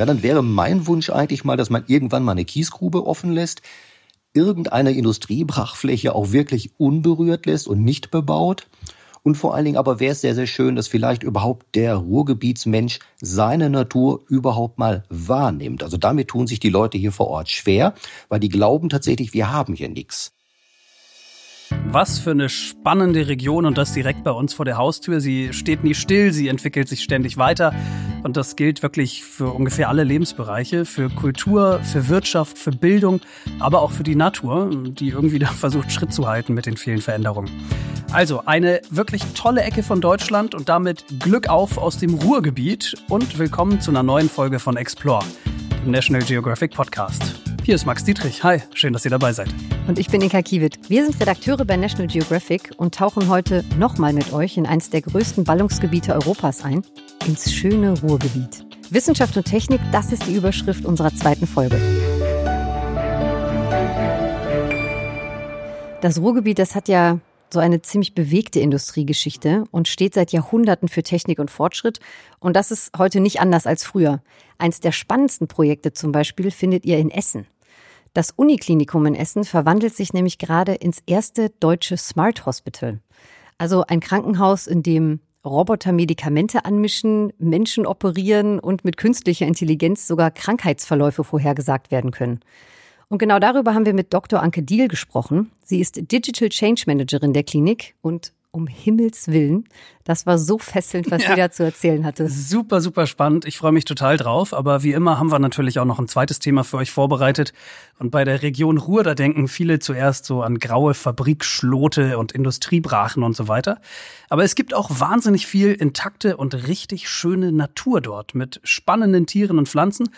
Ja, dann wäre mein Wunsch eigentlich mal, dass man irgendwann mal eine Kiesgrube offen lässt, irgendeine Industriebrachfläche auch wirklich unberührt lässt und nicht bebaut. Und vor allen Dingen aber wäre es sehr, sehr schön, dass vielleicht überhaupt der Ruhrgebietsmensch seine Natur überhaupt mal wahrnimmt. Also damit tun sich die Leute hier vor Ort schwer, weil die glauben tatsächlich, wir haben hier nichts. Was für eine spannende Region und das direkt bei uns vor der Haustür. Sie steht nie still, sie entwickelt sich ständig weiter. Und das gilt wirklich für ungefähr alle Lebensbereiche, für Kultur, für Wirtschaft, für Bildung, aber auch für die Natur, die irgendwie da versucht, Schritt zu halten mit den vielen Veränderungen. Also eine wirklich tolle Ecke von Deutschland und damit Glück auf aus dem Ruhrgebiet und willkommen zu einer neuen Folge von Explore, dem National Geographic Podcast. Hier ist Max Dietrich. Hi, schön, dass ihr dabei seid. Und ich bin Inka Kiewit. Wir sind Redakteure bei National Geographic und tauchen heute nochmal mit euch in eines der größten Ballungsgebiete Europas ein, ins schöne Ruhrgebiet. Wissenschaft und Technik, das ist die Überschrift unserer zweiten Folge. Das Ruhrgebiet, das hat ja so eine ziemlich bewegte Industriegeschichte und steht seit Jahrhunderten für Technik und Fortschritt. Und das ist heute nicht anders als früher. Eins der spannendsten Projekte zum Beispiel findet ihr in Essen. Das Uniklinikum in Essen verwandelt sich nämlich gerade ins erste deutsche Smart Hospital. Also ein Krankenhaus, in dem Roboter Medikamente anmischen, Menschen operieren und mit künstlicher Intelligenz sogar Krankheitsverläufe vorhergesagt werden können. Und genau darüber haben wir mit Dr. Anke Diel gesprochen. Sie ist Digital Change Managerin der Klinik und um Himmels Willen, das war so fesselnd, was ja. sie da zu erzählen hatte. Super, super spannend. Ich freue mich total drauf. Aber wie immer haben wir natürlich auch noch ein zweites Thema für euch vorbereitet. Und bei der Region Ruhr, da denken viele zuerst so an graue Fabrikschlote und Industriebrachen und so weiter. Aber es gibt auch wahnsinnig viel intakte und richtig schöne Natur dort mit spannenden Tieren und Pflanzen.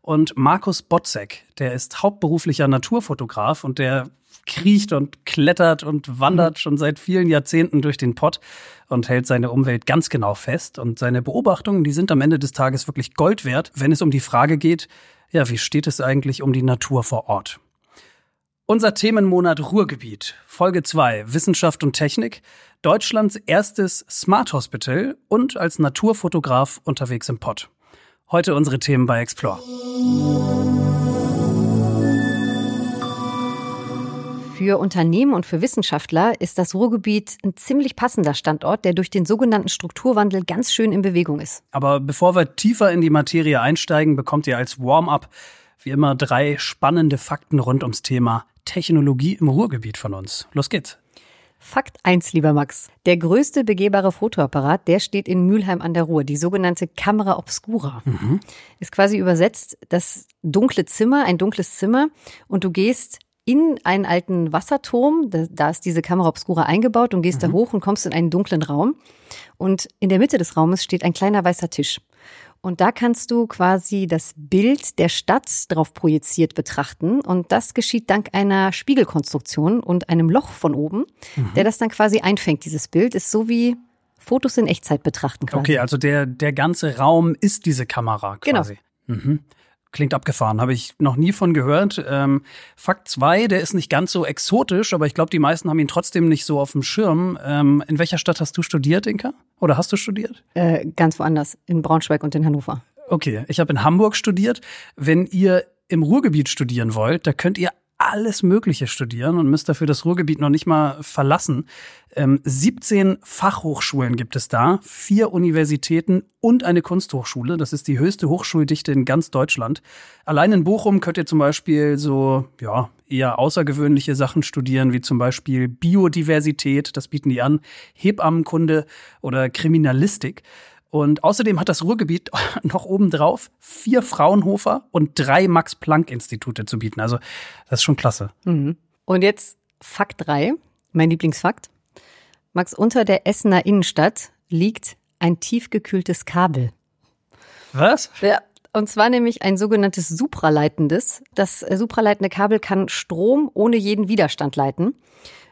Und Markus Botzek, der ist hauptberuflicher Naturfotograf und der kriecht und klettert und wandert mhm. schon seit vielen Jahrzehnten durch den Pott und hält seine Umwelt ganz genau fest. Und seine Beobachtungen, die sind am Ende des Tages wirklich Gold wert, wenn es um die Frage geht, ja, wie steht es eigentlich um die Natur vor Ort? Unser Themenmonat Ruhrgebiet, Folge 2, Wissenschaft und Technik, Deutschlands erstes Smart Hospital und als Naturfotograf unterwegs im Pott. Heute unsere Themen bei Explore. Für Unternehmen und für Wissenschaftler ist das Ruhrgebiet ein ziemlich passender Standort, der durch den sogenannten Strukturwandel ganz schön in Bewegung ist. Aber bevor wir tiefer in die Materie einsteigen, bekommt ihr als Warm-up wie immer drei spannende Fakten rund ums Thema Technologie im Ruhrgebiet von uns. Los geht's. Fakt 1, lieber Max. Der größte begehbare Fotoapparat, der steht in Mülheim an der Ruhr. Die sogenannte Kamera Obscura. Mhm. Ist quasi übersetzt das dunkle Zimmer, ein dunkles Zimmer. Und du gehst in einen alten Wasserturm, da, ist diese Kamera Obscura eingebaut und gehst mhm. da hoch und kommst in einen dunklen Raum. Und in der Mitte des Raumes steht ein kleiner weißer Tisch. Und da kannst du quasi das Bild der Stadt drauf projiziert betrachten. Und das geschieht dank einer Spiegelkonstruktion und einem Loch von oben, mhm. der das dann quasi einfängt. Dieses Bild ist so wie Fotos in Echtzeit betrachten quasi. Okay, also der, der ganze Raum ist diese Kamera quasi. Genau. Mhm. Klingt abgefahren, habe ich noch nie von gehört. Ähm, Fakt zwei, der ist nicht ganz so exotisch, aber ich glaube, die meisten haben ihn trotzdem nicht so auf dem Schirm. Ähm, in welcher Stadt hast du studiert, Inka? Oder hast du studiert? Äh, ganz woanders, in Braunschweig und in Hannover. Okay, ich habe in Hamburg studiert. Wenn ihr im Ruhrgebiet studieren wollt, da könnt ihr alles Mögliche studieren und müsst dafür das Ruhrgebiet noch nicht mal verlassen. Ähm, 17 Fachhochschulen gibt es da, vier Universitäten und eine Kunsthochschule. Das ist die höchste Hochschuldichte in ganz Deutschland. Allein in Bochum könnt ihr zum Beispiel so, ja, eher außergewöhnliche Sachen studieren, wie zum Beispiel Biodiversität, das bieten die an, Hebammenkunde oder Kriminalistik. Und außerdem hat das Ruhrgebiet noch obendrauf vier Fraunhofer und drei Max-Planck-Institute zu bieten. Also das ist schon klasse. Mhm. Und jetzt Fakt drei, mein Lieblingsfakt. Max, unter der Essener Innenstadt liegt ein tiefgekühltes Kabel. Was? Ja, und zwar nämlich ein sogenanntes supraleitendes. Das äh, supraleitende Kabel kann Strom ohne jeden Widerstand leiten.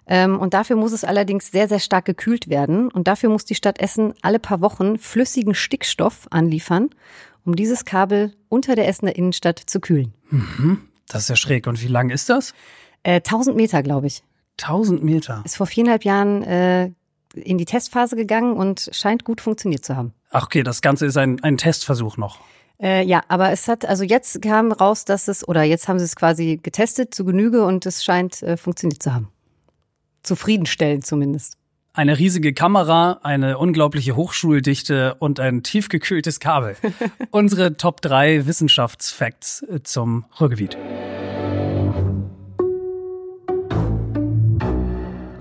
Ähm, und dafür muss es allerdings sehr, sehr stark gekühlt werden. Und dafür muss die Stadt Essen alle paar Wochen flüssigen Stickstoff anliefern, um dieses Kabel unter der Essener Innenstadt zu kühlen. Mhm. Das ist ja schräg. Und wie lang ist das? Äh, 1000 Meter, glaube ich. 1000 Meter. Ist vor viereinhalb Jahren äh, in die Testphase gegangen und scheint gut funktioniert zu haben. Ach okay, das Ganze ist ein, ein Testversuch noch. Äh, ja, aber es hat, also jetzt kam raus, dass es, oder jetzt haben sie es quasi getestet zu Genüge und es scheint äh, funktioniert zu haben. Zufriedenstellend zumindest. Eine riesige Kamera, eine unglaubliche Hochschuldichte und ein tiefgekühltes Kabel. Unsere Top 3 Wissenschaftsfacts äh, zum Ruhrgebiet.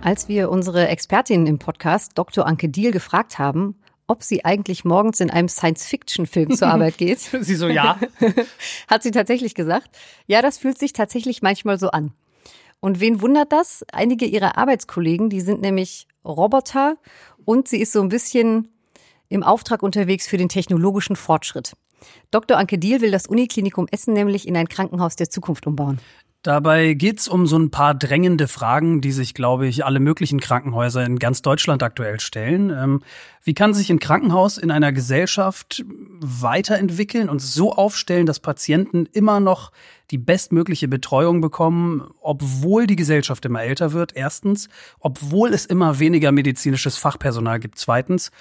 Als wir unsere Expertin im Podcast, Dr. Anke Diel, gefragt haben, ob sie eigentlich morgens in einem Science-Fiction-Film zur Arbeit geht. sie so, ja. Hat sie tatsächlich gesagt. Ja, das fühlt sich tatsächlich manchmal so an. Und wen wundert das? Einige ihrer Arbeitskollegen, die sind nämlich Roboter und sie ist so ein bisschen im Auftrag unterwegs für den technologischen Fortschritt. Dr. Anke Diel will das Uniklinikum Essen nämlich in ein Krankenhaus der Zukunft umbauen. Dabei geht's um so ein paar drängende Fragen, die sich, glaube ich, alle möglichen Krankenhäuser in ganz Deutschland aktuell stellen. Ähm, wie kann sich ein Krankenhaus in einer Gesellschaft weiterentwickeln und so aufstellen, dass Patienten immer noch die bestmögliche Betreuung bekommen, obwohl die Gesellschaft immer älter wird, erstens, obwohl es immer weniger medizinisches Fachpersonal gibt, zweitens,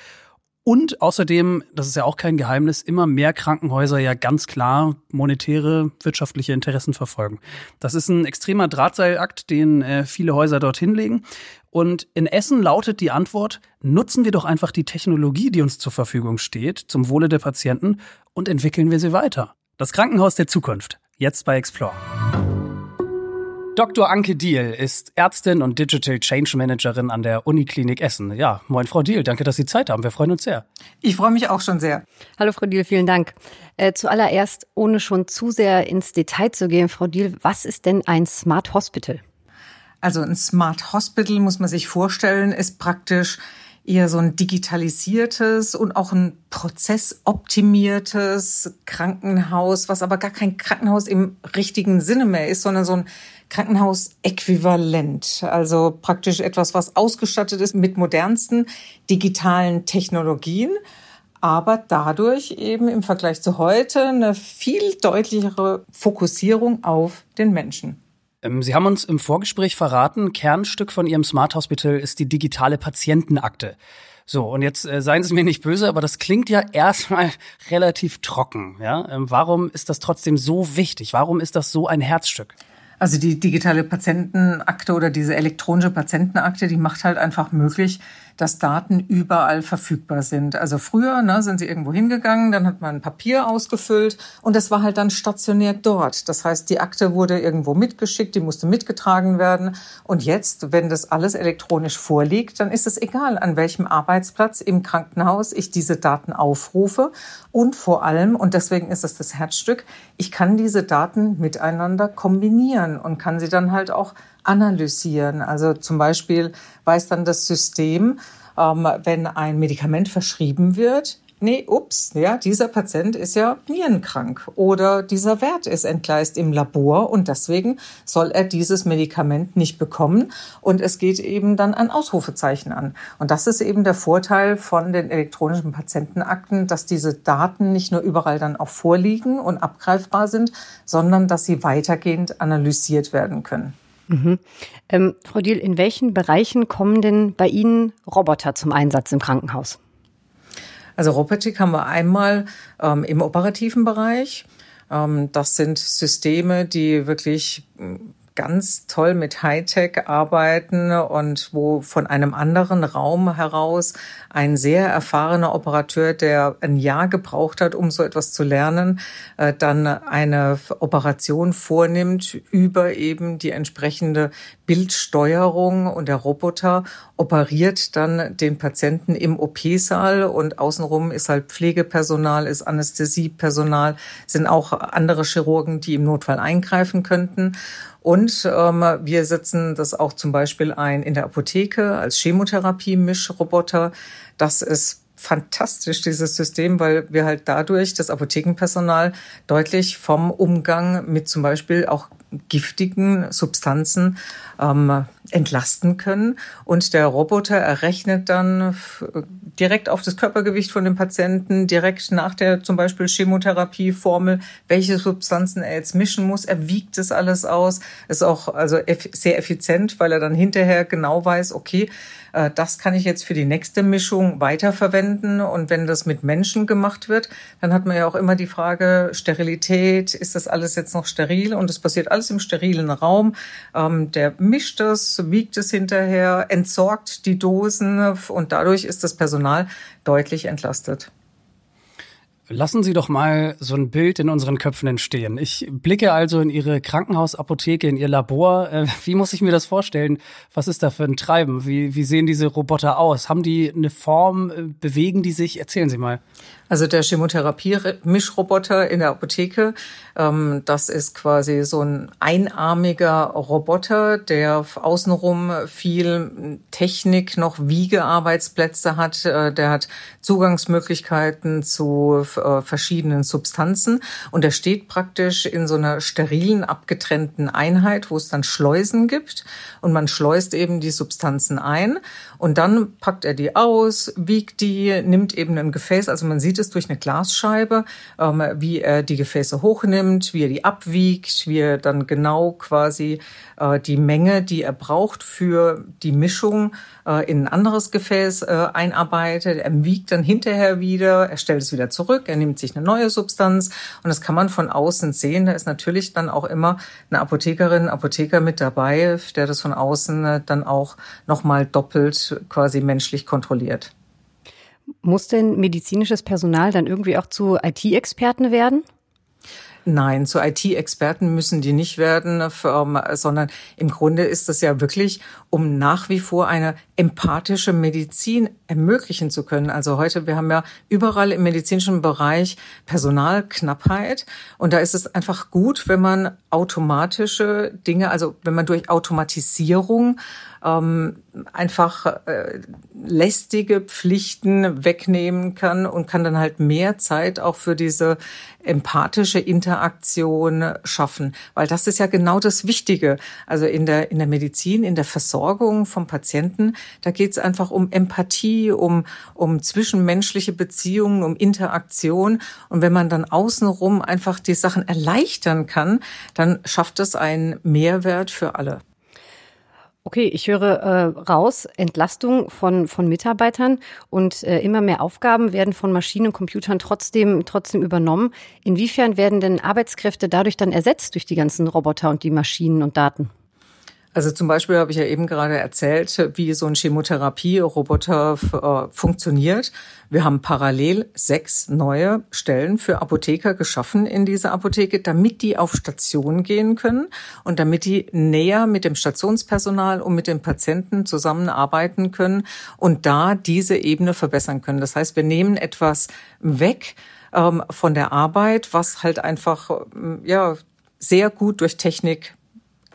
und außerdem, das ist ja auch kein Geheimnis, immer mehr Krankenhäuser ja ganz klar monetäre, wirtschaftliche Interessen verfolgen. Das ist ein extremer Drahtseilakt, den äh, viele Häuser dorthin legen. Und in Essen lautet die Antwort, nutzen wir doch einfach die Technologie, die uns zur Verfügung steht, zum Wohle der Patienten und entwickeln wir sie weiter. Das Krankenhaus der Zukunft, jetzt bei Explore. Dr. Anke Diel ist Ärztin und Digital Change Managerin an der Uniklinik Essen. Ja, moin Frau Diel, danke, dass Sie Zeit haben. Wir freuen uns sehr. Ich freue mich auch schon sehr. Hallo Frau Diel, vielen Dank. Äh, zuallererst, ohne schon zu sehr ins Detail zu gehen, Frau Diel, was ist denn ein Smart Hospital? Also ein Smart Hospital muss man sich vorstellen, ist praktisch eher so ein digitalisiertes und auch ein prozessoptimiertes Krankenhaus, was aber gar kein Krankenhaus im richtigen Sinne mehr ist, sondern so ein Krankenhausäquivalent. Also praktisch etwas, was ausgestattet ist mit modernsten digitalen Technologien aber dadurch eben im Vergleich zu heute eine viel deutlichere Fokussierung auf den Menschen. Ähm, Sie haben uns im Vorgespräch verraten, Kernstück von Ihrem Smart Hospital ist die digitale Patientenakte. So, und jetzt äh, seien Sie mir nicht böse, aber das klingt ja erstmal relativ trocken. Ja? Ähm, warum ist das trotzdem so wichtig? Warum ist das so ein Herzstück? Also die digitale Patientenakte oder diese elektronische Patientenakte, die macht halt einfach möglich, dass Daten überall verfügbar sind. Also früher ne, sind sie irgendwo hingegangen, dann hat man Papier ausgefüllt und das war halt dann stationär dort. Das heißt, die Akte wurde irgendwo mitgeschickt, die musste mitgetragen werden. Und jetzt, wenn das alles elektronisch vorliegt, dann ist es egal, an welchem Arbeitsplatz im Krankenhaus ich diese Daten aufrufe. Und vor allem, und deswegen ist es das Herzstück, ich kann diese Daten miteinander kombinieren und kann sie dann halt auch analysieren. Also zum Beispiel weiß dann das System, ähm, wenn ein Medikament verschrieben wird, nee, ups, ja, dieser Patient ist ja nierenkrank oder dieser Wert ist entgleist im Labor und deswegen soll er dieses Medikament nicht bekommen und es geht eben dann ein Ausrufezeichen an. Und das ist eben der Vorteil von den elektronischen Patientenakten, dass diese Daten nicht nur überall dann auch vorliegen und abgreifbar sind, sondern dass sie weitergehend analysiert werden können. Mhm. Ähm, Frau Diel, in welchen Bereichen kommen denn bei Ihnen Roboter zum Einsatz im Krankenhaus? Also Robotik haben wir einmal ähm, im operativen Bereich. Ähm, das sind Systeme, die wirklich ganz toll mit Hightech arbeiten und wo von einem anderen Raum heraus ein sehr erfahrener Operateur, der ein Jahr gebraucht hat, um so etwas zu lernen, äh, dann eine Operation vornimmt über eben die entsprechende Bildsteuerung und der Roboter operiert dann den Patienten im OP-Saal und außenrum ist halt Pflegepersonal, ist Anästhesiepersonal, sind auch andere Chirurgen, die im Notfall eingreifen könnten. Und ähm, wir setzen das auch zum Beispiel ein in der Apotheke als Chemotherapie-Mischroboter. Das ist fantastisch, dieses System, weil wir halt dadurch das Apothekenpersonal deutlich vom Umgang mit zum Beispiel auch giftigen Substanzen ähm, entlasten können. Und der Roboter errechnet dann direkt auf das Körpergewicht von dem Patienten, direkt nach der zum Beispiel Chemotherapieformel, welche Substanzen er jetzt mischen muss. Er wiegt das alles aus. Ist auch also sehr effizient, weil er dann hinterher genau weiß, okay, das kann ich jetzt für die nächste Mischung weiterverwenden. Und wenn das mit Menschen gemacht wird, dann hat man ja auch immer die Frage Sterilität. Ist das alles jetzt noch steril? Und es passiert alles im sterilen Raum. Ähm, der mischt das, wiegt es hinterher, entsorgt die Dosen und dadurch ist das Personal deutlich entlastet. Lassen Sie doch mal so ein Bild in unseren Köpfen entstehen. Ich blicke also in Ihre Krankenhausapotheke, in Ihr Labor. Äh, wie muss ich mir das vorstellen? Was ist da für ein Treiben? Wie, wie sehen diese Roboter aus? Haben die eine Form? Äh, bewegen die sich? Erzählen Sie mal. Also der Chemotherapie-Mischroboter in der Apotheke, ähm, das ist quasi so ein einarmiger Roboter, der außenrum viel Technik, noch Wiegearbeitsplätze hat. Äh, der hat Zugangsmöglichkeiten zu äh, verschiedenen Substanzen. Und er steht praktisch in so einer sterilen, abgetrennten Einheit, wo es dann Schleusen gibt. Und man schleust eben die Substanzen ein und dann packt er die aus, wiegt die, nimmt eben ein Gefäß, also man sieht es durch eine Glasscheibe, ähm, wie er die Gefäße hochnimmt, wie er die abwiegt, wie er dann genau quasi äh, die Menge, die er braucht für die Mischung äh, in ein anderes Gefäß äh, einarbeitet. Er wiegt dann hinterher wieder, er stellt es wieder zurück, er nimmt sich eine neue Substanz und das kann man von außen sehen. Da ist natürlich dann auch immer eine Apothekerin, Apotheker mit dabei, der das von außen äh, dann auch nochmal doppelt quasi menschlich kontrolliert. Muss denn medizinisches Personal dann irgendwie auch zu IT-Experten werden? Nein, zu IT-Experten müssen die nicht werden, ähm, sondern im Grunde ist das ja wirklich, um nach wie vor eine empathische Medizin ermöglichen zu können. Also heute, wir haben ja überall im medizinischen Bereich Personalknappheit und da ist es einfach gut, wenn man automatische Dinge, also wenn man durch Automatisierung ähm, einfach äh, lästige Pflichten wegnehmen kann und kann dann halt mehr Zeit auch für diese empathische Interaktion schaffen, weil das ist ja genau das Wichtige. Also in der in der Medizin, in der Versorgung vom Patienten, da geht es einfach um Empathie, um um zwischenmenschliche Beziehungen, um Interaktion und wenn man dann außenrum einfach die Sachen erleichtern kann, dann schafft es einen Mehrwert für alle. Okay, ich höre äh, raus, Entlastung von, von Mitarbeitern und äh, immer mehr Aufgaben werden von Maschinen und Computern trotzdem, trotzdem übernommen. Inwiefern werden denn Arbeitskräfte dadurch dann ersetzt durch die ganzen Roboter und die Maschinen und Daten? Also zum Beispiel habe ich ja eben gerade erzählt, wie so ein Chemotherapie-Roboter äh, funktioniert. Wir haben parallel sechs neue Stellen für Apotheker geschaffen in dieser Apotheke, damit die auf Station gehen können und damit die näher mit dem Stationspersonal und mit den Patienten zusammenarbeiten können und da diese Ebene verbessern können. Das heißt, wir nehmen etwas weg ähm, von der Arbeit, was halt einfach ja sehr gut durch Technik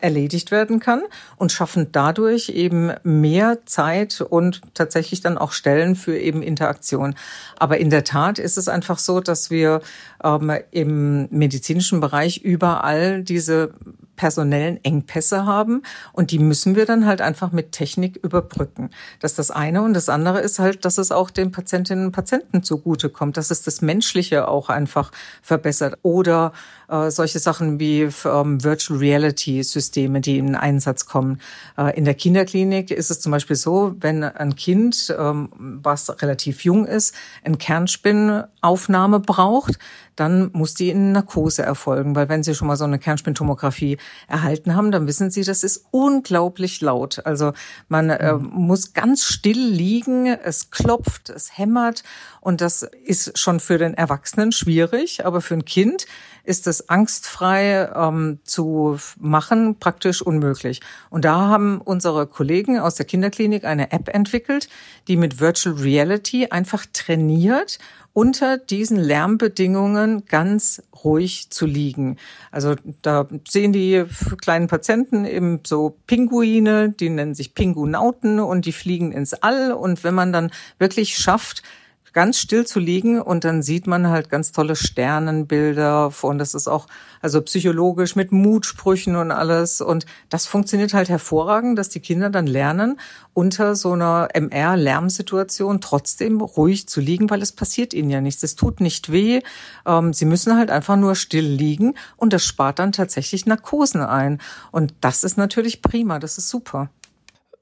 erledigt werden kann und schaffen dadurch eben mehr Zeit und tatsächlich dann auch Stellen für eben Interaktion. Aber in der Tat ist es einfach so, dass wir ähm, im medizinischen Bereich überall diese personellen Engpässe haben und die müssen wir dann halt einfach mit Technik überbrücken. Das ist das eine und das andere ist halt, dass es auch den Patientinnen und Patienten zugutekommt, dass es das Menschliche auch einfach verbessert oder äh, solche Sachen wie ähm, Virtual Reality Systeme, die in Einsatz kommen. Äh, in der Kinderklinik ist es zum Beispiel so, wenn ein Kind, ähm, was relativ jung ist, eine Kernspinnaufnahme braucht, dann muss die in Narkose erfolgen, weil wenn Sie schon mal so eine Kernspintomographie erhalten haben, dann wissen Sie, das ist unglaublich laut. Also man äh, mhm. muss ganz still liegen, es klopft, es hämmert und das ist schon für den Erwachsenen schwierig, aber für ein Kind ist es angstfrei ähm, zu machen praktisch unmöglich. Und da haben unsere Kollegen aus der Kinderklinik eine App entwickelt, die mit Virtual Reality einfach trainiert unter diesen Lärmbedingungen ganz ruhig zu liegen. Also da sehen die kleinen Patienten eben so Pinguine, die nennen sich Pingunauten und die fliegen ins All. Und wenn man dann wirklich schafft, ganz still zu liegen und dann sieht man halt ganz tolle Sternenbilder und das ist auch also psychologisch mit Mutsprüchen und alles. Und das funktioniert halt hervorragend, dass die Kinder dann lernen unter so einer MR Lärmsituation trotzdem ruhig zu liegen, weil es passiert ihnen ja nichts, es tut nicht weh, ähm, sie müssen halt einfach nur still liegen und das spart dann tatsächlich Narkosen ein. Und das ist natürlich prima, das ist super.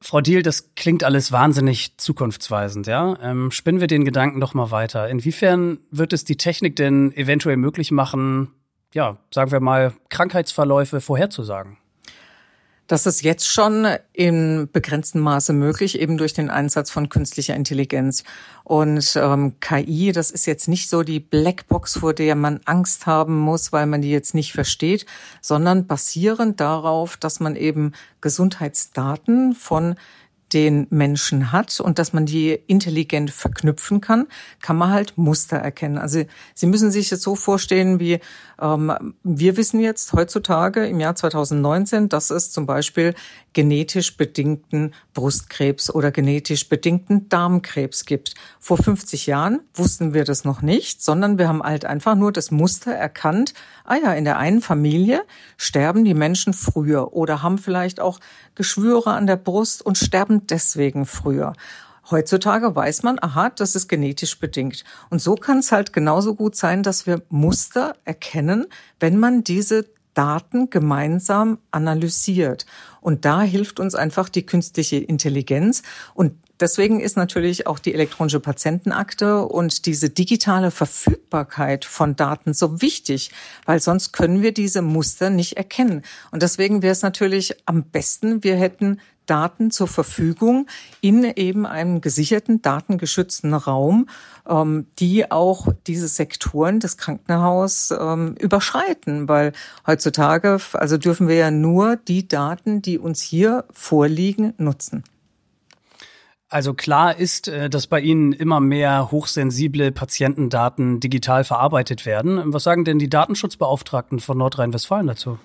Frau Diel, das klingt alles wahnsinnig zukunftsweisend, ja? Ähm, spinnen wir den Gedanken doch mal weiter. Inwiefern wird es die Technik denn eventuell möglich machen, ja, sagen wir mal, Krankheitsverläufe vorherzusagen? Das ist jetzt schon in begrenztem Maße möglich, eben durch den Einsatz von künstlicher Intelligenz. Und ähm, KI, das ist jetzt nicht so die Blackbox, vor der man Angst haben muss, weil man die jetzt nicht versteht, sondern basierend darauf, dass man eben Gesundheitsdaten von den Menschen hat und dass man die intelligent verknüpfen kann, kann man halt Muster erkennen. Also Sie müssen sich jetzt so vorstellen, wie ähm, wir wissen jetzt heutzutage im Jahr 2019, dass es zum Beispiel genetisch bedingten Brustkrebs oder genetisch bedingten Darmkrebs gibt. Vor 50 Jahren wussten wir das noch nicht, sondern wir haben halt einfach nur das Muster erkannt. Ah ja, in der einen Familie sterben die Menschen früher oder haben vielleicht auch Geschwüre an der Brust und sterben deswegen früher. Heutzutage weiß man, aha, das ist genetisch bedingt. Und so kann es halt genauso gut sein, dass wir Muster erkennen, wenn man diese Daten gemeinsam analysiert. Und da hilft uns einfach die künstliche Intelligenz. Und deswegen ist natürlich auch die elektronische Patientenakte und diese digitale Verfügbarkeit von Daten so wichtig, weil sonst können wir diese Muster nicht erkennen. Und deswegen wäre es natürlich am besten, wir hätten Daten zur Verfügung in eben einem gesicherten, datengeschützten Raum, ähm, die auch diese Sektoren des Krankenhaus ähm, überschreiten, weil heutzutage, also dürfen wir ja nur die Daten, die uns hier vorliegen, nutzen. Also klar ist, äh, dass bei Ihnen immer mehr hochsensible Patientendaten digital verarbeitet werden. Was sagen denn die Datenschutzbeauftragten von Nordrhein-Westfalen dazu?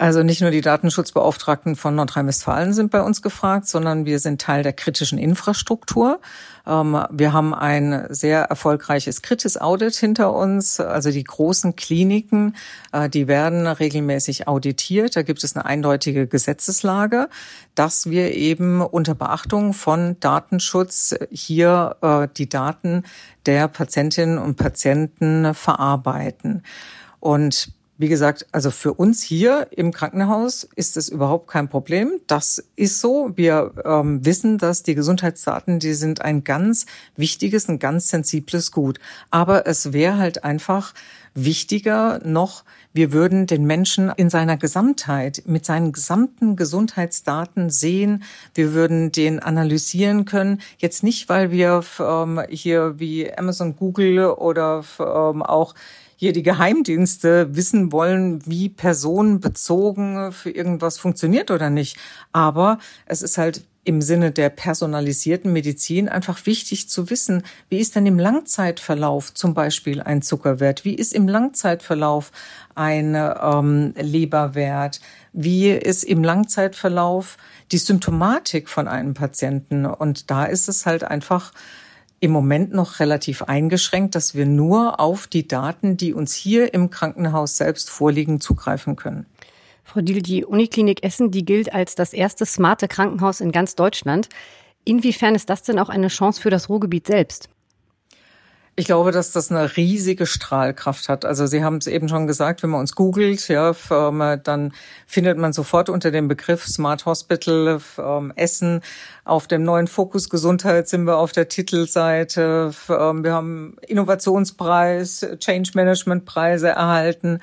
Also nicht nur die Datenschutzbeauftragten von Nordrhein-Westfalen sind bei uns gefragt, sondern wir sind Teil der kritischen Infrastruktur. Ähm, wir haben ein sehr erfolgreiches Kritis-Audit hinter uns. Also die großen Kliniken, äh, die werden regelmäßig auditiert. Da gibt es eine eindeutige Gesetzeslage, dass wir eben unter Beachtung von Datenschutz hier äh, die Daten der Patientinnen und Patienten verarbeiten. Und wie gesagt, also für uns hier im Krankenhaus ist es überhaupt kein Problem. Das ist so. Wir ähm, wissen, dass die Gesundheitsdaten, die sind ein ganz wichtiges, ein ganz sensibles Gut. Aber es wäre halt einfach wichtiger noch, wir würden den Menschen in seiner Gesamtheit, mit seinen gesamten Gesundheitsdaten sehen. Wir würden den analysieren können. Jetzt nicht, weil wir ähm, hier wie Amazon, Google oder ähm, auch hier die Geheimdienste wissen wollen, wie personenbezogen für irgendwas funktioniert oder nicht. Aber es ist halt im Sinne der personalisierten Medizin einfach wichtig zu wissen, wie ist denn im Langzeitverlauf zum Beispiel ein Zuckerwert, wie ist im Langzeitverlauf ein ähm, Leberwert, wie ist im Langzeitverlauf die Symptomatik von einem Patienten. Und da ist es halt einfach im Moment noch relativ eingeschränkt, dass wir nur auf die Daten, die uns hier im Krankenhaus selbst vorliegen, zugreifen können. Frau Diel, die Uniklinik Essen, die gilt als das erste smarte Krankenhaus in ganz Deutschland. Inwiefern ist das denn auch eine Chance für das Ruhrgebiet selbst? Ich glaube, dass das eine riesige Strahlkraft hat. Also Sie haben es eben schon gesagt, wenn man uns googelt, ja, ähm, dann findet man sofort unter dem Begriff Smart Hospital ähm, Essen. Auf dem neuen Fokus Gesundheit sind wir auf der Titelseite. Ähm, wir haben Innovationspreis, Change Management Preise erhalten.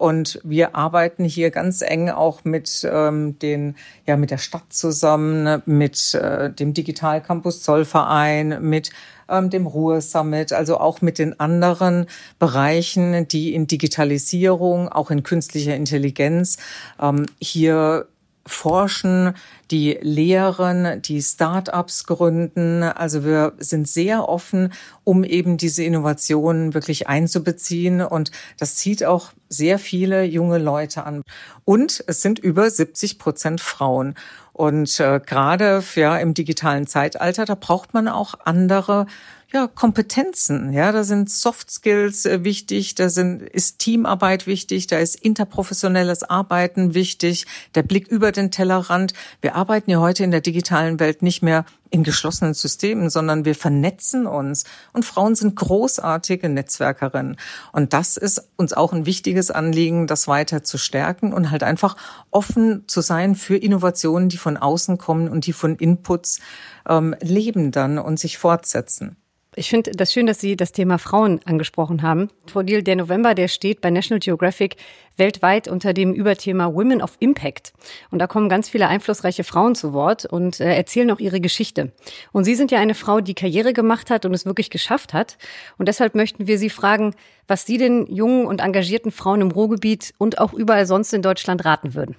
Und wir arbeiten hier ganz eng auch mit ähm, den, ja, mit der Stadt zusammen, mit äh, dem Digital Campus Zollverein, mit ähm, dem Ruhr Summit, also auch mit den anderen Bereichen, die in Digitalisierung, auch in künstlicher Intelligenz ähm, hier forschen, die lehren, die Start-ups gründen. Also wir sind sehr offen, um eben diese Innovationen wirklich einzubeziehen. Und das zieht auch sehr viele junge Leute an. Und es sind über 70 Prozent Frauen. Und äh, gerade ja, im digitalen Zeitalter, da braucht man auch andere ja, Kompetenzen. Ja, da sind Soft Skills äh, wichtig, da sind, ist Teamarbeit wichtig, da ist interprofessionelles Arbeiten wichtig, der Blick über den Tellerrand. Wir arbeiten ja heute in der digitalen Welt nicht mehr in geschlossenen Systemen, sondern wir vernetzen uns. Und Frauen sind großartige Netzwerkerinnen. Und das ist uns auch ein wichtiges Anliegen, das weiter zu stärken und halt einfach offen zu sein für Innovationen, die von außen kommen und die von Inputs ähm, leben dann und sich fortsetzen. Ich finde das schön, dass Sie das Thema Frauen angesprochen haben. Frodil, der November, der steht bei National Geographic weltweit unter dem Überthema Women of Impact. Und da kommen ganz viele einflussreiche Frauen zu Wort und äh, erzählen auch ihre Geschichte. Und Sie sind ja eine Frau, die Karriere gemacht hat und es wirklich geschafft hat. Und deshalb möchten wir Sie fragen, was Sie den jungen und engagierten Frauen im Ruhrgebiet und auch überall sonst in Deutschland raten würden.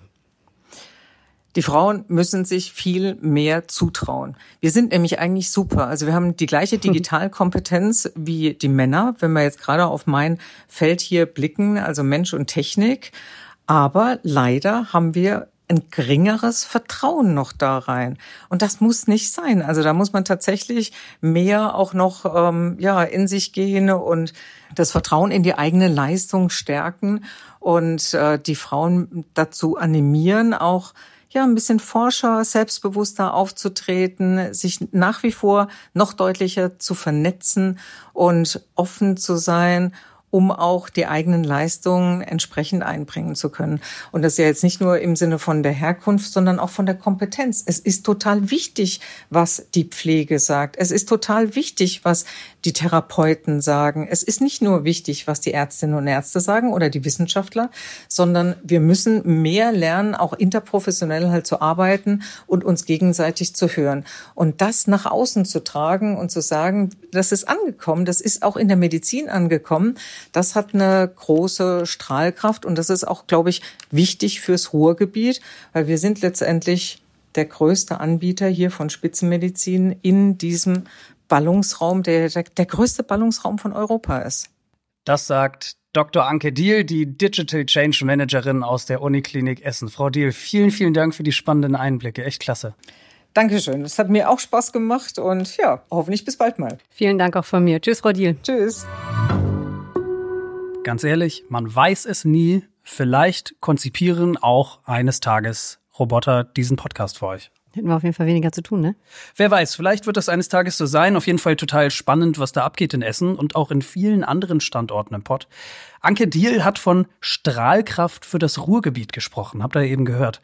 Die Frauen müssen sich viel mehr zutrauen. Wir sind nämlich eigentlich super. Also wir haben die gleiche Digitalkompetenz wie die Männer, wenn wir jetzt gerade auf mein Feld hier blicken, also Mensch und Technik. Aber leider haben wir ein geringeres Vertrauen noch da rein. Und das muss nicht sein. Also da muss man tatsächlich mehr auch noch ähm, ja in sich gehen und das Vertrauen in die eigene Leistung stärken und äh, die Frauen dazu animieren, auch ja, ein bisschen forscher, selbstbewusster aufzutreten, sich nach wie vor noch deutlicher zu vernetzen und offen zu sein um auch die eigenen Leistungen entsprechend einbringen zu können. Und das ist ja jetzt nicht nur im Sinne von der Herkunft, sondern auch von der Kompetenz. Es ist total wichtig, was die Pflege sagt. Es ist total wichtig, was die Therapeuten sagen. Es ist nicht nur wichtig, was die Ärztinnen und Ärzte sagen oder die Wissenschaftler, sondern wir müssen mehr lernen, auch interprofessionell halt zu arbeiten und uns gegenseitig zu hören. Und das nach außen zu tragen und zu sagen, das ist angekommen, das ist auch in der Medizin angekommen, das hat eine große Strahlkraft und das ist auch, glaube ich, wichtig fürs Ruhrgebiet, weil wir sind letztendlich der größte Anbieter hier von Spitzenmedizin in diesem Ballungsraum, der, der, der größte Ballungsraum von Europa ist. Das sagt Dr. Anke Diel, die Digital Change Managerin aus der Uniklinik Essen. Frau Diel, vielen, vielen Dank für die spannenden Einblicke. Echt klasse. Dankeschön. Es hat mir auch Spaß gemacht und ja, hoffentlich bis bald mal. Vielen Dank auch von mir. Tschüss, Frau Diel. Tschüss. Ganz ehrlich, man weiß es nie. Vielleicht konzipieren auch eines Tages Roboter diesen Podcast für euch. Hätten wir auf jeden Fall weniger zu tun, ne? Wer weiß, vielleicht wird das eines Tages so sein. Auf jeden Fall total spannend, was da abgeht in Essen und auch in vielen anderen Standorten im Pott. Anke Diel hat von Strahlkraft für das Ruhrgebiet gesprochen. Habt ihr eben gehört.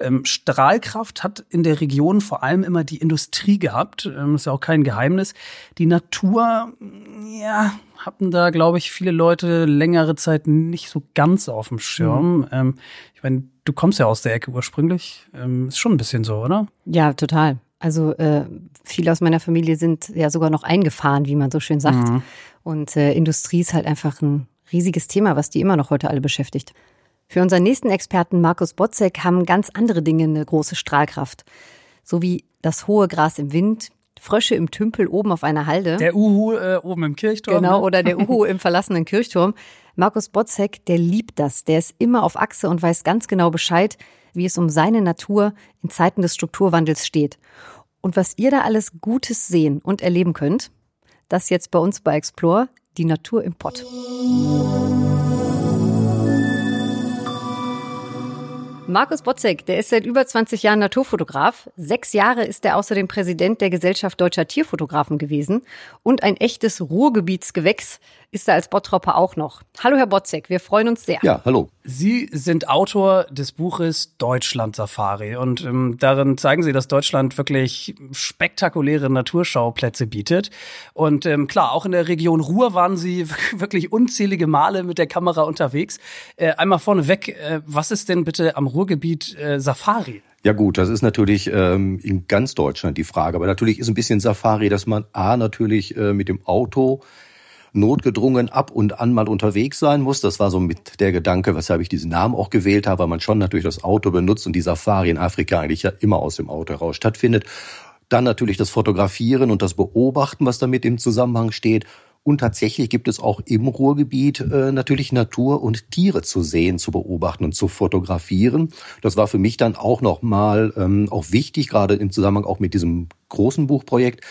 Ähm, Strahlkraft hat in der Region vor allem immer die Industrie gehabt. Ähm, ist ja auch kein Geheimnis. Die Natur, ja, hatten da, glaube ich, viele Leute längere Zeit nicht so ganz auf dem Schirm. Mhm. Ähm, ich meine, du kommst ja aus der Ecke ursprünglich. Ähm, ist schon ein bisschen so, oder? Ja, total. Also äh, viele aus meiner Familie sind ja sogar noch eingefahren, wie man so schön sagt. Mhm. Und äh, Industrie ist halt einfach ein riesiges Thema, was die immer noch heute alle beschäftigt. Für unseren nächsten Experten Markus Botzek haben ganz andere Dinge eine große Strahlkraft. So wie das hohe Gras im Wind, Frösche im Tümpel oben auf einer Halde. Der Uhu äh, oben im Kirchturm. Genau, ne? oder der Uhu im verlassenen Kirchturm. Markus Botzek, der liebt das. Der ist immer auf Achse und weiß ganz genau Bescheid, wie es um seine Natur in Zeiten des Strukturwandels steht. Und was ihr da alles Gutes sehen und erleben könnt, das jetzt bei uns bei Explore, die Natur im Pott. Markus Botzek, der ist seit über 20 Jahren Naturfotograf. Sechs Jahre ist er außerdem Präsident der Gesellschaft Deutscher Tierfotografen gewesen. Und ein echtes Ruhrgebietsgewächs ist er als Bottropper auch noch. Hallo, Herr Botzek, wir freuen uns sehr. Ja, hallo. Sie sind Autor des Buches Deutschland Safari und ähm, darin zeigen Sie, dass Deutschland wirklich spektakuläre Naturschauplätze bietet. Und ähm, klar, auch in der Region Ruhr waren Sie wirklich unzählige Male mit der Kamera unterwegs. Äh, einmal vorneweg, äh, was ist denn bitte am Ruhrgebiet äh, Safari? Ja gut, das ist natürlich ähm, in ganz Deutschland die Frage. Aber natürlich ist ein bisschen Safari, dass man A natürlich äh, mit dem Auto notgedrungen ab und an mal unterwegs sein muss. Das war so mit der Gedanke, weshalb ich diesen Namen auch gewählt habe, weil man schon natürlich das Auto benutzt und die Safari in Afrika eigentlich ja immer aus dem Auto heraus stattfindet. Dann natürlich das Fotografieren und das Beobachten, was damit im Zusammenhang steht. Und tatsächlich gibt es auch im Ruhrgebiet äh, natürlich Natur und Tiere zu sehen, zu beobachten und zu fotografieren. Das war für mich dann auch nochmal ähm, auch wichtig, gerade im Zusammenhang auch mit diesem großen Buchprojekt,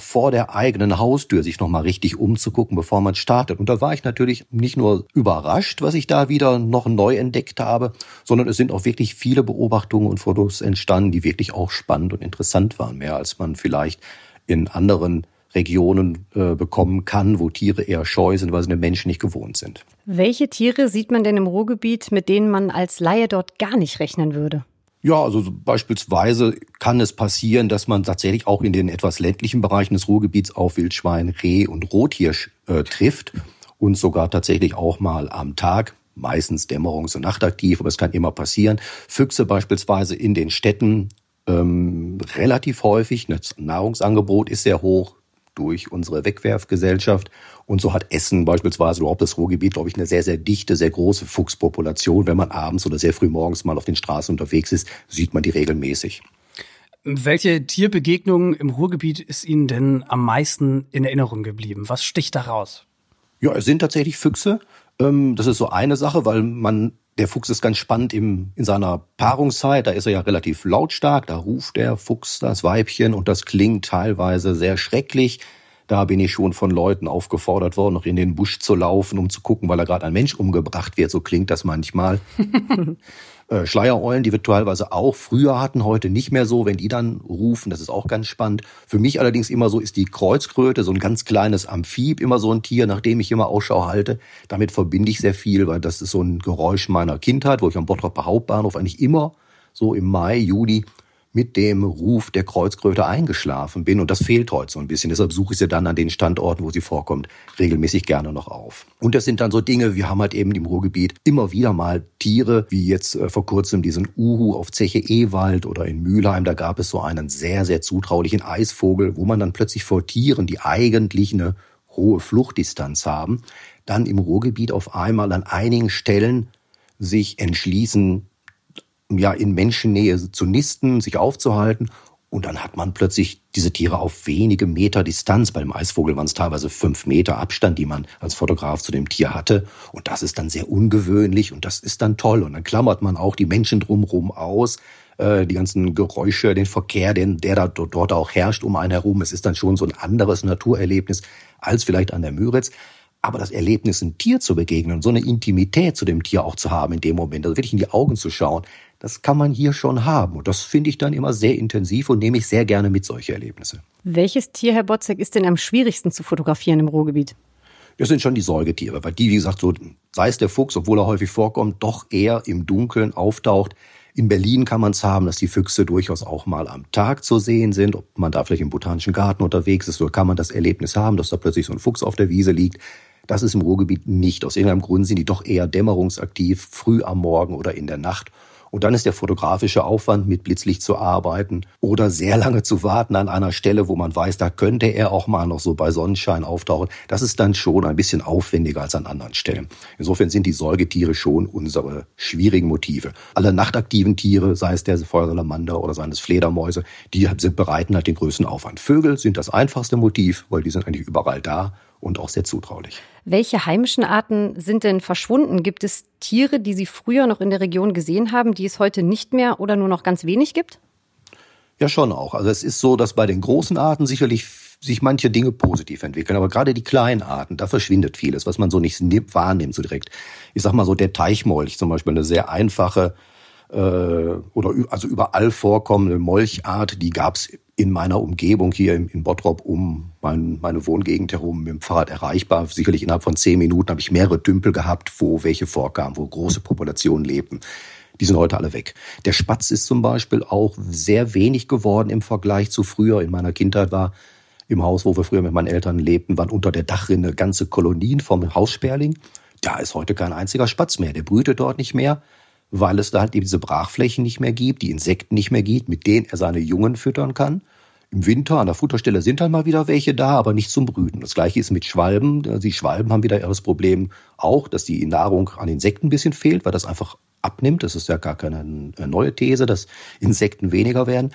vor der eigenen Haustür sich nochmal richtig umzugucken, bevor man startet. Und da war ich natürlich nicht nur überrascht, was ich da wieder noch neu entdeckt habe, sondern es sind auch wirklich viele Beobachtungen und Fotos entstanden, die wirklich auch spannend und interessant waren, mehr als man vielleicht in anderen Regionen äh, bekommen kann, wo Tiere eher scheu sind, weil sie den Menschen nicht gewohnt sind. Welche Tiere sieht man denn im Ruhrgebiet, mit denen man als Laie dort gar nicht rechnen würde? Ja, also beispielsweise kann es passieren, dass man tatsächlich auch in den etwas ländlichen Bereichen des Ruhrgebiets auf Wildschwein, Reh und Rothirsch äh, trifft und sogar tatsächlich auch mal am Tag, meistens dämmerungs- und nachtaktiv, aber es kann immer passieren. Füchse beispielsweise in den Städten ähm, relativ häufig. Das Nahrungsangebot ist sehr hoch durch unsere Wegwerfgesellschaft. Und so hat Essen beispielsweise, überhaupt das Ruhrgebiet, glaube ich, eine sehr, sehr dichte, sehr große Fuchspopulation. Wenn man abends oder sehr früh morgens mal auf den Straßen unterwegs ist, sieht man die regelmäßig. Welche Tierbegegnung im Ruhrgebiet ist Ihnen denn am meisten in Erinnerung geblieben? Was sticht da raus? Ja, es sind tatsächlich Füchse. Ähm, das ist so eine Sache, weil man der Fuchs ist ganz spannend im, in seiner Paarungszeit. Da ist er ja relativ lautstark. Da ruft der Fuchs das Weibchen und das klingt teilweise sehr schrecklich. Da bin ich schon von Leuten aufgefordert worden, noch in den Busch zu laufen, um zu gucken, weil da gerade ein Mensch umgebracht wird. So klingt das manchmal. Äh, Schleiereulen, die wir teilweise auch früher hatten, heute nicht mehr so, wenn die dann rufen, das ist auch ganz spannend. Für mich allerdings immer so ist die Kreuzkröte, so ein ganz kleines Amphib, immer so ein Tier, nach dem ich immer Ausschau halte. Damit verbinde ich sehr viel, weil das ist so ein Geräusch meiner Kindheit, wo ich am Bottroper Hauptbahnhof eigentlich immer so im Mai, Juli mit dem Ruf der Kreuzkröte eingeschlafen bin. Und das fehlt heute so ein bisschen. Deshalb suche ich sie dann an den Standorten, wo sie vorkommt, regelmäßig gerne noch auf. Und das sind dann so Dinge, wir haben halt eben im Ruhrgebiet immer wieder mal Tiere, wie jetzt äh, vor kurzem diesen Uhu auf Zeche Ewald oder in Mülheim. Da gab es so einen sehr, sehr zutraulichen Eisvogel, wo man dann plötzlich vor Tieren, die eigentlich eine hohe Fluchtdistanz haben, dann im Ruhrgebiet auf einmal an einigen Stellen sich entschließen, ja in Menschennähe zu nisten, sich aufzuhalten. Und dann hat man plötzlich diese Tiere auf wenige Meter Distanz. Bei dem Eisvogel waren es teilweise fünf Meter Abstand, die man als Fotograf zu dem Tier hatte. Und das ist dann sehr ungewöhnlich und das ist dann toll. Und dann klammert man auch die Menschen drumherum aus, äh, die ganzen Geräusche, den Verkehr, den, der da dort auch herrscht um einen herum. Es ist dann schon so ein anderes Naturerlebnis als vielleicht an der Müritz. Aber das Erlebnis, ein Tier zu begegnen, so eine Intimität zu dem Tier auch zu haben in dem Moment, also wirklich in die Augen zu schauen, das kann man hier schon haben. Und das finde ich dann immer sehr intensiv und nehme ich sehr gerne mit solche Erlebnisse. Welches Tier, Herr Botzek, ist denn am schwierigsten zu fotografieren im Ruhrgebiet? Das sind schon die Säugetiere, weil die, wie gesagt, so, sei es der Fuchs, obwohl er häufig vorkommt, doch eher im Dunkeln auftaucht. In Berlin kann man es haben, dass die Füchse durchaus auch mal am Tag zu sehen sind. Ob man da vielleicht im Botanischen Garten unterwegs ist, so kann man das Erlebnis haben, dass da plötzlich so ein Fuchs auf der Wiese liegt. Das ist im Ruhrgebiet nicht. Aus irgendeinem Grund sind die doch eher dämmerungsaktiv, früh am Morgen oder in der Nacht. Und dann ist der fotografische Aufwand, mit Blitzlicht zu arbeiten oder sehr lange zu warten an einer Stelle, wo man weiß, da könnte er auch mal noch so bei Sonnenschein auftauchen. Das ist dann schon ein bisschen aufwendiger als an anderen Stellen. Insofern sind die Säugetiere schon unsere schwierigen Motive. Alle nachtaktiven Tiere, sei es der Feuersalamander oder seien es Fledermäuse, die bereiten halt den größten Aufwand. Vögel sind das einfachste Motiv, weil die sind eigentlich überall da und auch sehr zutraulich. Welche heimischen Arten sind denn verschwunden? Gibt es Tiere, die Sie früher noch in der Region gesehen haben, die es heute nicht mehr oder nur noch ganz wenig gibt? Ja, schon auch. Also es ist so, dass bei den großen Arten sicherlich sich manche Dinge positiv entwickeln, aber gerade die kleinen Arten, da verschwindet vieles, was man so nicht wahrnimmt so direkt. Ich sag mal so, der Teichmolch zum Beispiel, eine sehr einfache äh, oder also überall vorkommende Molchart, die gab's in meiner Umgebung hier in Bottrop um mein, meine Wohngegend herum mit dem Fahrrad erreichbar. Sicherlich innerhalb von zehn Minuten habe ich mehrere Tümpel gehabt, wo welche vorkamen, wo große Populationen lebten. Die sind heute alle weg. Der Spatz ist zum Beispiel auch sehr wenig geworden im Vergleich zu früher. In meiner Kindheit war im Haus, wo wir früher mit meinen Eltern lebten, waren unter der Dachrinne ganze Kolonien vom Haussperling. Da ist heute kein einziger Spatz mehr. Der brütet dort nicht mehr weil es da halt eben diese Brachflächen nicht mehr gibt, die Insekten nicht mehr gibt, mit denen er seine Jungen füttern kann. Im Winter an der Futterstelle sind dann mal wieder welche da, aber nicht zum Brüten. Das gleiche ist mit Schwalben. Die Schwalben haben wieder das Problem auch, dass die Nahrung an Insekten ein bisschen fehlt, weil das einfach abnimmt. Das ist ja gar keine neue These, dass Insekten weniger werden.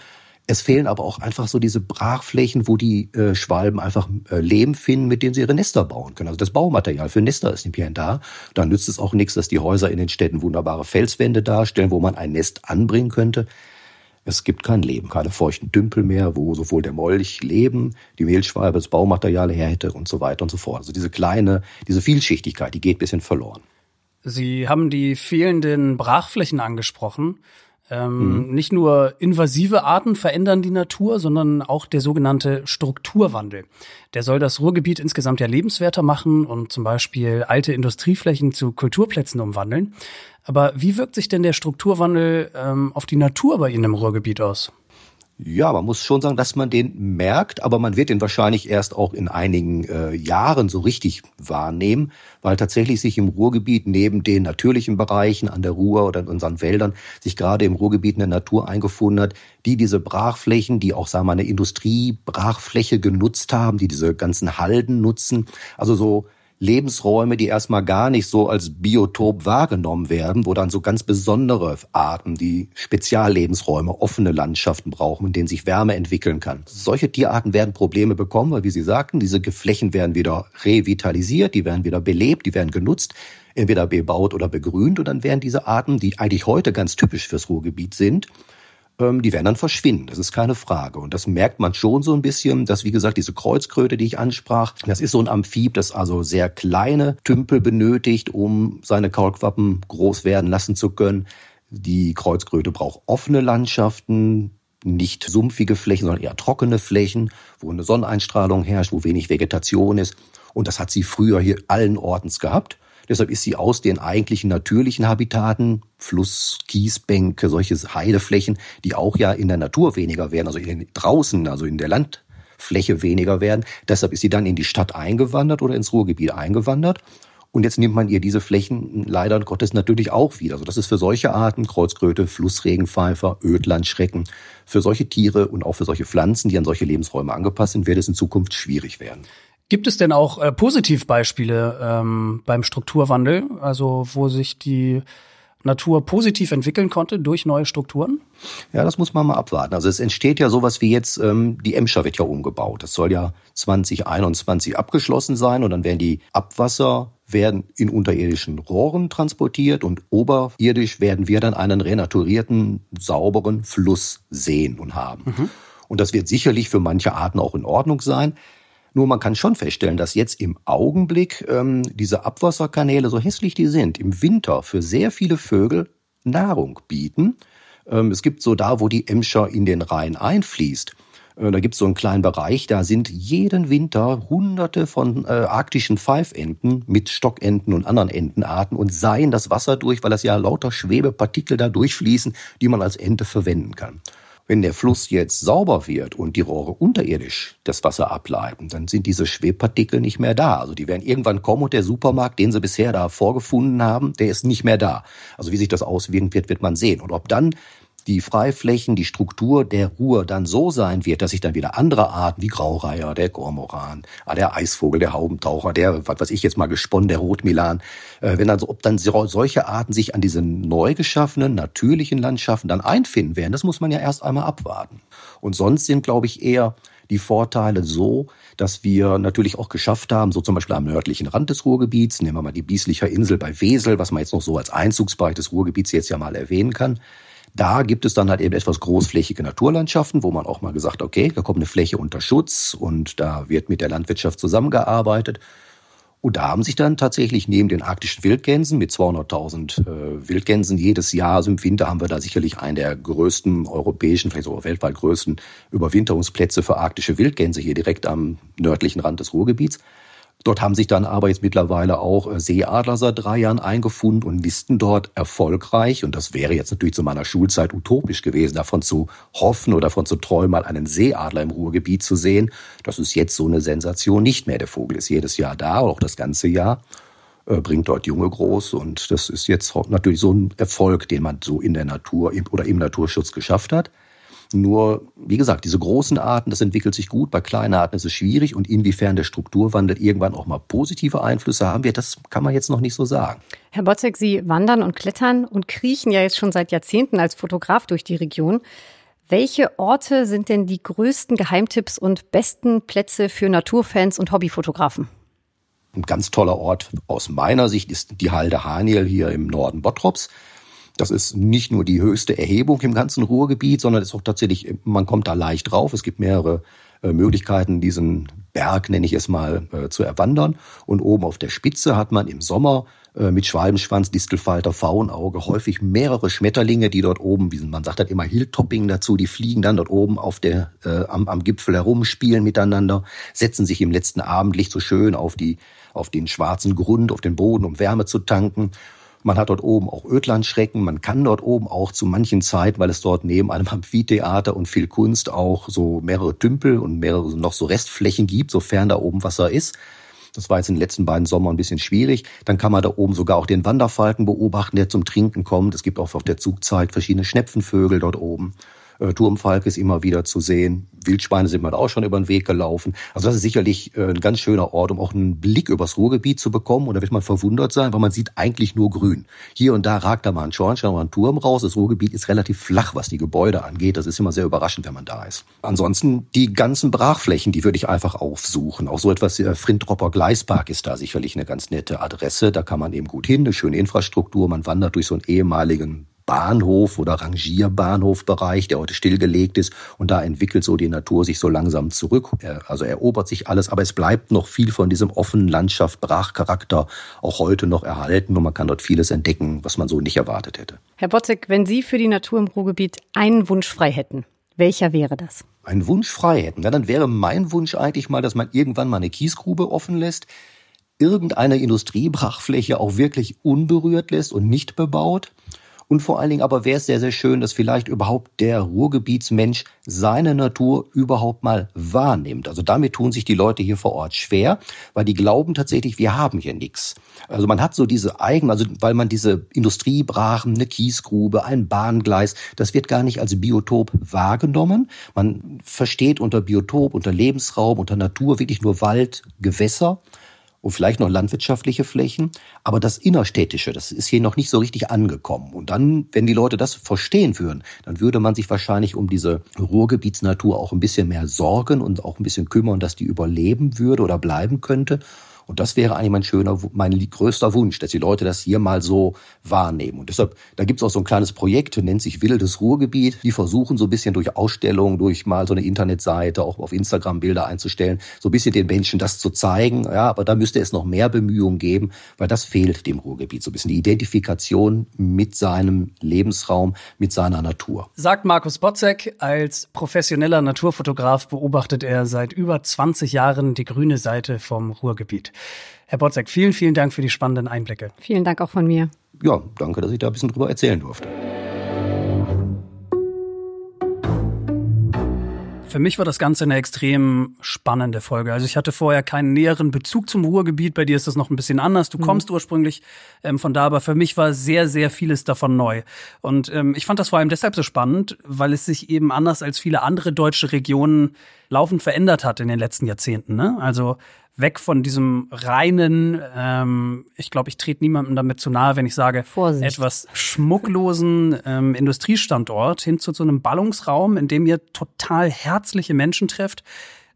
Es fehlen aber auch einfach so diese Brachflächen, wo die äh, Schwalben einfach äh, Lehm finden, mit dem sie ihre Nester bauen können. Also das Baumaterial für Nester ist nicht mehr da. Dann nützt es auch nichts, dass die Häuser in den Städten wunderbare Felswände darstellen, wo man ein Nest anbringen könnte. Es gibt kein Leben, keine feuchten Dümpel mehr, wo sowohl der Molch Leben, die Mehlschwalbe das Baumaterial her hätte und so weiter und so fort. Also diese kleine, diese Vielschichtigkeit, die geht bisschen verloren. Sie haben die fehlenden Brachflächen angesprochen. Ähm, mhm. Nicht nur invasive Arten verändern die Natur, sondern auch der sogenannte Strukturwandel. Der soll das Ruhrgebiet insgesamt ja lebenswerter machen und zum Beispiel alte Industrieflächen zu Kulturplätzen umwandeln. Aber wie wirkt sich denn der Strukturwandel ähm, auf die Natur bei Ihnen im Ruhrgebiet aus? Ja, man muss schon sagen, dass man den merkt, aber man wird den wahrscheinlich erst auch in einigen äh, Jahren so richtig wahrnehmen, weil tatsächlich sich im Ruhrgebiet neben den natürlichen Bereichen an der Ruhr oder in unseren Wäldern sich gerade im Ruhrgebiet eine Natur eingefunden hat, die diese Brachflächen, die auch sagen wir eine Industriebrachfläche genutzt haben, die diese ganzen Halden nutzen, also so Lebensräume, die erstmal gar nicht so als Biotop wahrgenommen werden, wo dann so ganz besondere Arten, die Speziallebensräume, offene Landschaften brauchen, in denen sich Wärme entwickeln kann. Solche Tierarten werden Probleme bekommen, weil, wie Sie sagten, diese Flächen werden wieder revitalisiert, die werden wieder belebt, die werden genutzt entweder bebaut oder begrünt und dann werden diese Arten, die eigentlich heute ganz typisch fürs Ruhrgebiet sind, die werden dann verschwinden. Das ist keine Frage. Und das merkt man schon so ein bisschen, dass, wie gesagt, diese Kreuzkröte, die ich ansprach, das ist so ein Amphib, das also sehr kleine Tümpel benötigt, um seine Kaulquappen groß werden lassen zu können. Die Kreuzkröte braucht offene Landschaften, nicht sumpfige Flächen, sondern eher trockene Flächen, wo eine Sonneneinstrahlung herrscht, wo wenig Vegetation ist. Und das hat sie früher hier allen Ortens gehabt. Deshalb ist sie aus den eigentlichen natürlichen Habitaten, Fluss, Kiesbänke, solche Heideflächen, die auch ja in der Natur weniger werden, also in, draußen, also in der Landfläche weniger werden. Deshalb ist sie dann in die Stadt eingewandert oder ins Ruhrgebiet eingewandert. Und jetzt nimmt man ihr diese Flächen leider Gottes natürlich auch wieder. Also das ist für solche Arten, Kreuzkröte, Flussregenpfeifer, Ödlandschrecken, für solche Tiere und auch für solche Pflanzen, die an solche Lebensräume angepasst sind, wird es in Zukunft schwierig werden. Gibt es denn auch äh, Positivbeispiele ähm, beim Strukturwandel, also wo sich die Natur positiv entwickeln konnte durch neue Strukturen? Ja, das muss man mal abwarten. Also es entsteht ja sowas wie jetzt, ähm, die Emscher wird ja umgebaut. Das soll ja 2021 abgeschlossen sein und dann werden die Abwasser werden in unterirdischen Rohren transportiert und oberirdisch werden wir dann einen renaturierten, sauberen Fluss sehen und haben. Mhm. Und das wird sicherlich für manche Arten auch in Ordnung sein. Nur man kann schon feststellen, dass jetzt im Augenblick ähm, diese Abwasserkanäle, so hässlich die sind, im Winter für sehr viele Vögel Nahrung bieten. Ähm, es gibt so da, wo die Emscher in den Rhein einfließt, äh, da gibt es so einen kleinen Bereich, da sind jeden Winter hunderte von äh, arktischen Pfeifenten mit Stockenten und anderen Entenarten und seien das Wasser durch, weil das ja lauter Schwebepartikel da durchfließen, die man als Ente verwenden kann. Wenn der Fluss jetzt sauber wird und die Rohre unterirdisch das Wasser ableiten, dann sind diese Schwebpartikel nicht mehr da. Also die werden irgendwann kommen und der Supermarkt, den sie bisher da vorgefunden haben, der ist nicht mehr da. Also wie sich das auswirken wird, wird man sehen. Und ob dann die Freiflächen, die Struktur der Ruhr dann so sein wird, dass sich dann wieder andere Arten wie Graureiher, der Kormoran, ah, der Eisvogel, der Haubentaucher, der, was weiß ich jetzt mal gesponnen, der Rotmilan, äh, wenn dann ob dann solche Arten sich an diese neu geschaffenen, natürlichen Landschaften dann einfinden werden, das muss man ja erst einmal abwarten. Und sonst sind, glaube ich, eher die Vorteile so, dass wir natürlich auch geschafft haben, so zum Beispiel am nördlichen Rand des Ruhrgebiets, nehmen wir mal die Bieslicher Insel bei Wesel, was man jetzt noch so als Einzugsbereich des Ruhrgebiets jetzt ja mal erwähnen kann, da gibt es dann halt eben etwas großflächige Naturlandschaften, wo man auch mal gesagt, okay, da kommt eine Fläche unter Schutz und da wird mit der Landwirtschaft zusammengearbeitet. Und da haben sich dann tatsächlich neben den arktischen Wildgänsen mit 200.000 äh, Wildgänsen jedes Jahr, also im Winter haben wir da sicherlich einen der größten europäischen, vielleicht sogar weltweit größten Überwinterungsplätze für arktische Wildgänse hier direkt am nördlichen Rand des Ruhrgebiets. Dort haben sich dann aber jetzt mittlerweile auch äh, Seeadler seit drei Jahren eingefunden und nisten dort erfolgreich. Und das wäre jetzt natürlich zu meiner Schulzeit utopisch gewesen, davon zu hoffen oder davon zu träumen, mal einen Seeadler im Ruhrgebiet zu sehen. Das ist jetzt so eine Sensation nicht mehr. Der Vogel ist jedes Jahr da, auch das ganze Jahr, äh, bringt dort Junge groß. Und das ist jetzt natürlich so ein Erfolg, den man so in der Natur oder im Naturschutz geschafft hat. Nur, wie gesagt, diese großen Arten, das entwickelt sich gut, bei kleinen Arten ist es schwierig und inwiefern der Strukturwandel irgendwann auch mal positive Einflüsse haben wird, das kann man jetzt noch nicht so sagen. Herr Botzek, Sie wandern und klettern und kriechen ja jetzt schon seit Jahrzehnten als Fotograf durch die Region. Welche Orte sind denn die größten Geheimtipps und besten Plätze für Naturfans und Hobbyfotografen? Ein ganz toller Ort aus meiner Sicht ist die Halde Haniel hier im Norden Bottrops. Das ist nicht nur die höchste Erhebung im ganzen Ruhrgebiet, sondern ist auch tatsächlich, man kommt da leicht drauf. Es gibt mehrere äh, Möglichkeiten, diesen Berg, nenne ich es mal, äh, zu erwandern. Und oben auf der Spitze hat man im Sommer äh, mit Schwalbenschwanz, Distelfalter, Faunauge häufig mehrere Schmetterlinge, die dort oben, wie man sagt halt immer Hilltopping dazu, die fliegen dann dort oben auf der, äh, am, am Gipfel herum, spielen miteinander, setzen sich im letzten Abendlicht so schön auf die, auf den schwarzen Grund, auf den Boden, um Wärme zu tanken. Man hat dort oben auch Ödlandschrecken. Man kann dort oben auch zu manchen Zeiten, weil es dort neben einem Amphitheater und viel Kunst auch so mehrere Tümpel und mehrere noch so Restflächen gibt, sofern da oben Wasser ist, das war jetzt in den letzten beiden Sommern ein bisschen schwierig. Dann kann man da oben sogar auch den Wanderfalken beobachten, der zum Trinken kommt. Es gibt auch auf der Zugzeit verschiedene Schnepfenvögel dort oben. Äh, Turmfalk ist immer wieder zu sehen. Wildschweine sind mir auch schon über den Weg gelaufen. Also das ist sicherlich äh, ein ganz schöner Ort, um auch einen Blick übers Ruhrgebiet zu bekommen. Und da wird man verwundert sein, weil man sieht eigentlich nur grün. Hier und da ragt da mal ein Schornstein oder ein Turm raus. Das Ruhrgebiet ist relativ flach, was die Gebäude angeht. Das ist immer sehr überraschend, wenn man da ist. Ansonsten die ganzen Brachflächen, die würde ich einfach aufsuchen. Auch so etwas, äh, Frintropper Gleispark ist da sicherlich eine ganz nette Adresse. Da kann man eben gut hin, eine schöne Infrastruktur. Man wandert durch so einen ehemaligen Bahnhof oder Rangierbahnhofbereich, der heute stillgelegt ist. Und da entwickelt so die Natur sich so langsam zurück. Also erobert sich alles, aber es bleibt noch viel von diesem offenen Landschaft, Brachcharakter auch heute noch erhalten und man kann dort vieles entdecken, was man so nicht erwartet hätte. Herr Botzek, wenn Sie für die Natur im Ruhrgebiet einen Wunsch frei hätten, welcher wäre das? Einen Wunsch frei hätten. Ja, dann wäre mein Wunsch eigentlich mal, dass man irgendwann mal eine Kiesgrube offen lässt, irgendeine Industriebrachfläche auch wirklich unberührt lässt und nicht bebaut und vor allen Dingen aber wäre es sehr, sehr schön, dass vielleicht überhaupt der Ruhrgebietsmensch seine Natur überhaupt mal wahrnimmt. Also damit tun sich die Leute hier vor Ort schwer, weil die glauben tatsächlich, wir haben hier nichts. Also man hat so diese eigenen, also weil man diese Industriebrachen, eine Kiesgrube, ein Bahngleis, das wird gar nicht als Biotop wahrgenommen. Man versteht unter Biotop, unter Lebensraum, unter Natur wirklich nur Wald, Gewässer und vielleicht noch landwirtschaftliche Flächen. Aber das Innerstädtische, das ist hier noch nicht so richtig angekommen. Und dann, wenn die Leute das verstehen würden, dann würde man sich wahrscheinlich um diese Ruhrgebietsnatur auch ein bisschen mehr sorgen und auch ein bisschen kümmern, dass die überleben würde oder bleiben könnte. Und das wäre eigentlich mein schöner, mein größter Wunsch, dass die Leute das hier mal so wahrnehmen. Und deshalb, da gibt's auch so ein kleines Projekt, nennt sich Wildes Ruhrgebiet. Die versuchen so ein bisschen durch Ausstellungen, durch mal so eine Internetseite, auch auf Instagram Bilder einzustellen, so ein bisschen den Menschen das zu zeigen. Ja, aber da müsste es noch mehr Bemühungen geben, weil das fehlt dem Ruhrgebiet. So ein bisschen die Identifikation mit seinem Lebensraum, mit seiner Natur. Sagt Markus Botzek, als professioneller Naturfotograf beobachtet er seit über 20 Jahren die grüne Seite vom Ruhrgebiet. Herr Botzek, vielen, vielen Dank für die spannenden Einblicke. Vielen Dank auch von mir. Ja, danke, dass ich da ein bisschen drüber erzählen durfte. Für mich war das Ganze eine extrem spannende Folge. Also ich hatte vorher keinen näheren Bezug zum Ruhrgebiet. Bei dir ist das noch ein bisschen anders. Du mhm. kommst ursprünglich ähm, von da, aber für mich war sehr, sehr vieles davon neu. Und ähm, ich fand das vor allem deshalb so spannend, weil es sich eben anders als viele andere deutsche Regionen laufend verändert hat in den letzten Jahrzehnten. Ne? Also weg von diesem reinen, ähm, ich glaube, ich trete niemandem damit zu nahe, wenn ich sage, Vorsicht. etwas schmucklosen ähm, Industriestandort hin zu so einem Ballungsraum, in dem ihr total herzliche Menschen trefft,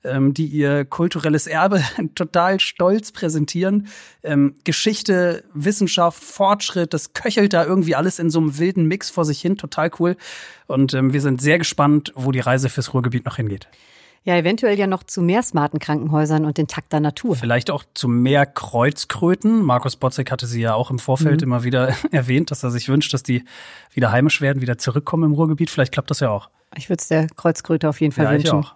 ähm, die ihr kulturelles Erbe total stolz präsentieren. Ähm, Geschichte, Wissenschaft, Fortschritt, das köchelt da irgendwie alles in so einem wilden Mix vor sich hin, total cool. Und ähm, wir sind sehr gespannt, wo die Reise fürs Ruhrgebiet noch hingeht. Ja, eventuell ja noch zu mehr smarten Krankenhäusern und intakter Natur. Vielleicht auch zu mehr Kreuzkröten. Markus Botzek hatte sie ja auch im Vorfeld mhm. immer wieder erwähnt, dass er sich wünscht, dass die wieder heimisch werden, wieder zurückkommen im Ruhrgebiet. Vielleicht klappt das ja auch. Ich würde es der Kreuzkröte auf jeden Fall ja, wünschen. Ich auch.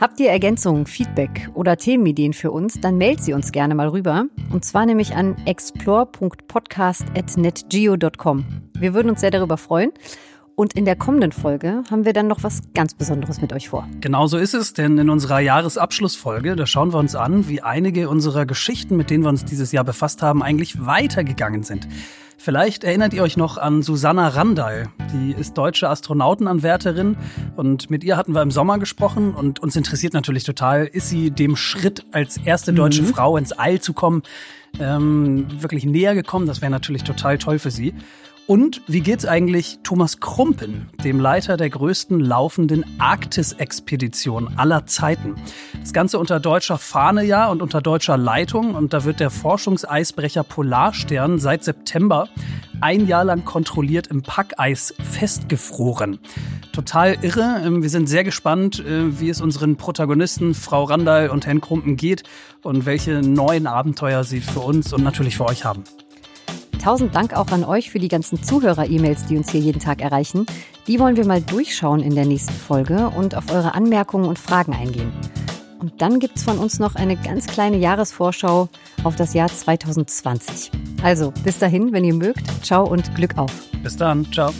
Habt ihr Ergänzungen, Feedback oder Themenideen für uns, dann meldet sie uns gerne mal rüber. Und zwar nämlich an explore.podcast.netgeo.com. Wir würden uns sehr darüber freuen. Und in der kommenden Folge haben wir dann noch was ganz Besonderes mit euch vor. Genau so ist es, denn in unserer Jahresabschlussfolge, da schauen wir uns an, wie einige unserer Geschichten, mit denen wir uns dieses Jahr befasst haben, eigentlich weitergegangen sind. Vielleicht erinnert ihr euch noch an Susanna Randall. Die ist deutsche Astronautenanwärterin und mit ihr hatten wir im Sommer gesprochen und uns interessiert natürlich total, ist sie dem Schritt als erste deutsche mhm. Frau ins All zu kommen, ähm, wirklich näher gekommen? Das wäre natürlich total toll für sie. Und wie geht's eigentlich Thomas Krumpen, dem Leiter der größten laufenden Arktis-Expedition aller Zeiten? Das Ganze unter deutscher Fahne ja und unter deutscher Leitung. Und da wird der Forschungseisbrecher Polarstern seit September ein Jahr lang kontrolliert im Packeis festgefroren. Total irre. Ähm, wir sind sehr gespannt, äh, wie es unseren Protagonisten Frau Randall und Herrn Krumpen geht und welche neuen Abenteuer sie für uns und natürlich für euch haben. Tausend Dank auch an euch für die ganzen Zuhörer-E-Mails, die uns hier jeden Tag erreichen. Die wollen wir mal durchschauen in der nächsten Folge und auf eure Anmerkungen und Fragen eingehen. Und dann gibt es von uns noch eine ganz kleine Jahresvorschau auf das Jahr 2020. Also, bis dahin, wenn ihr mögt, ciao und Glück auf. Bis dann, ciao.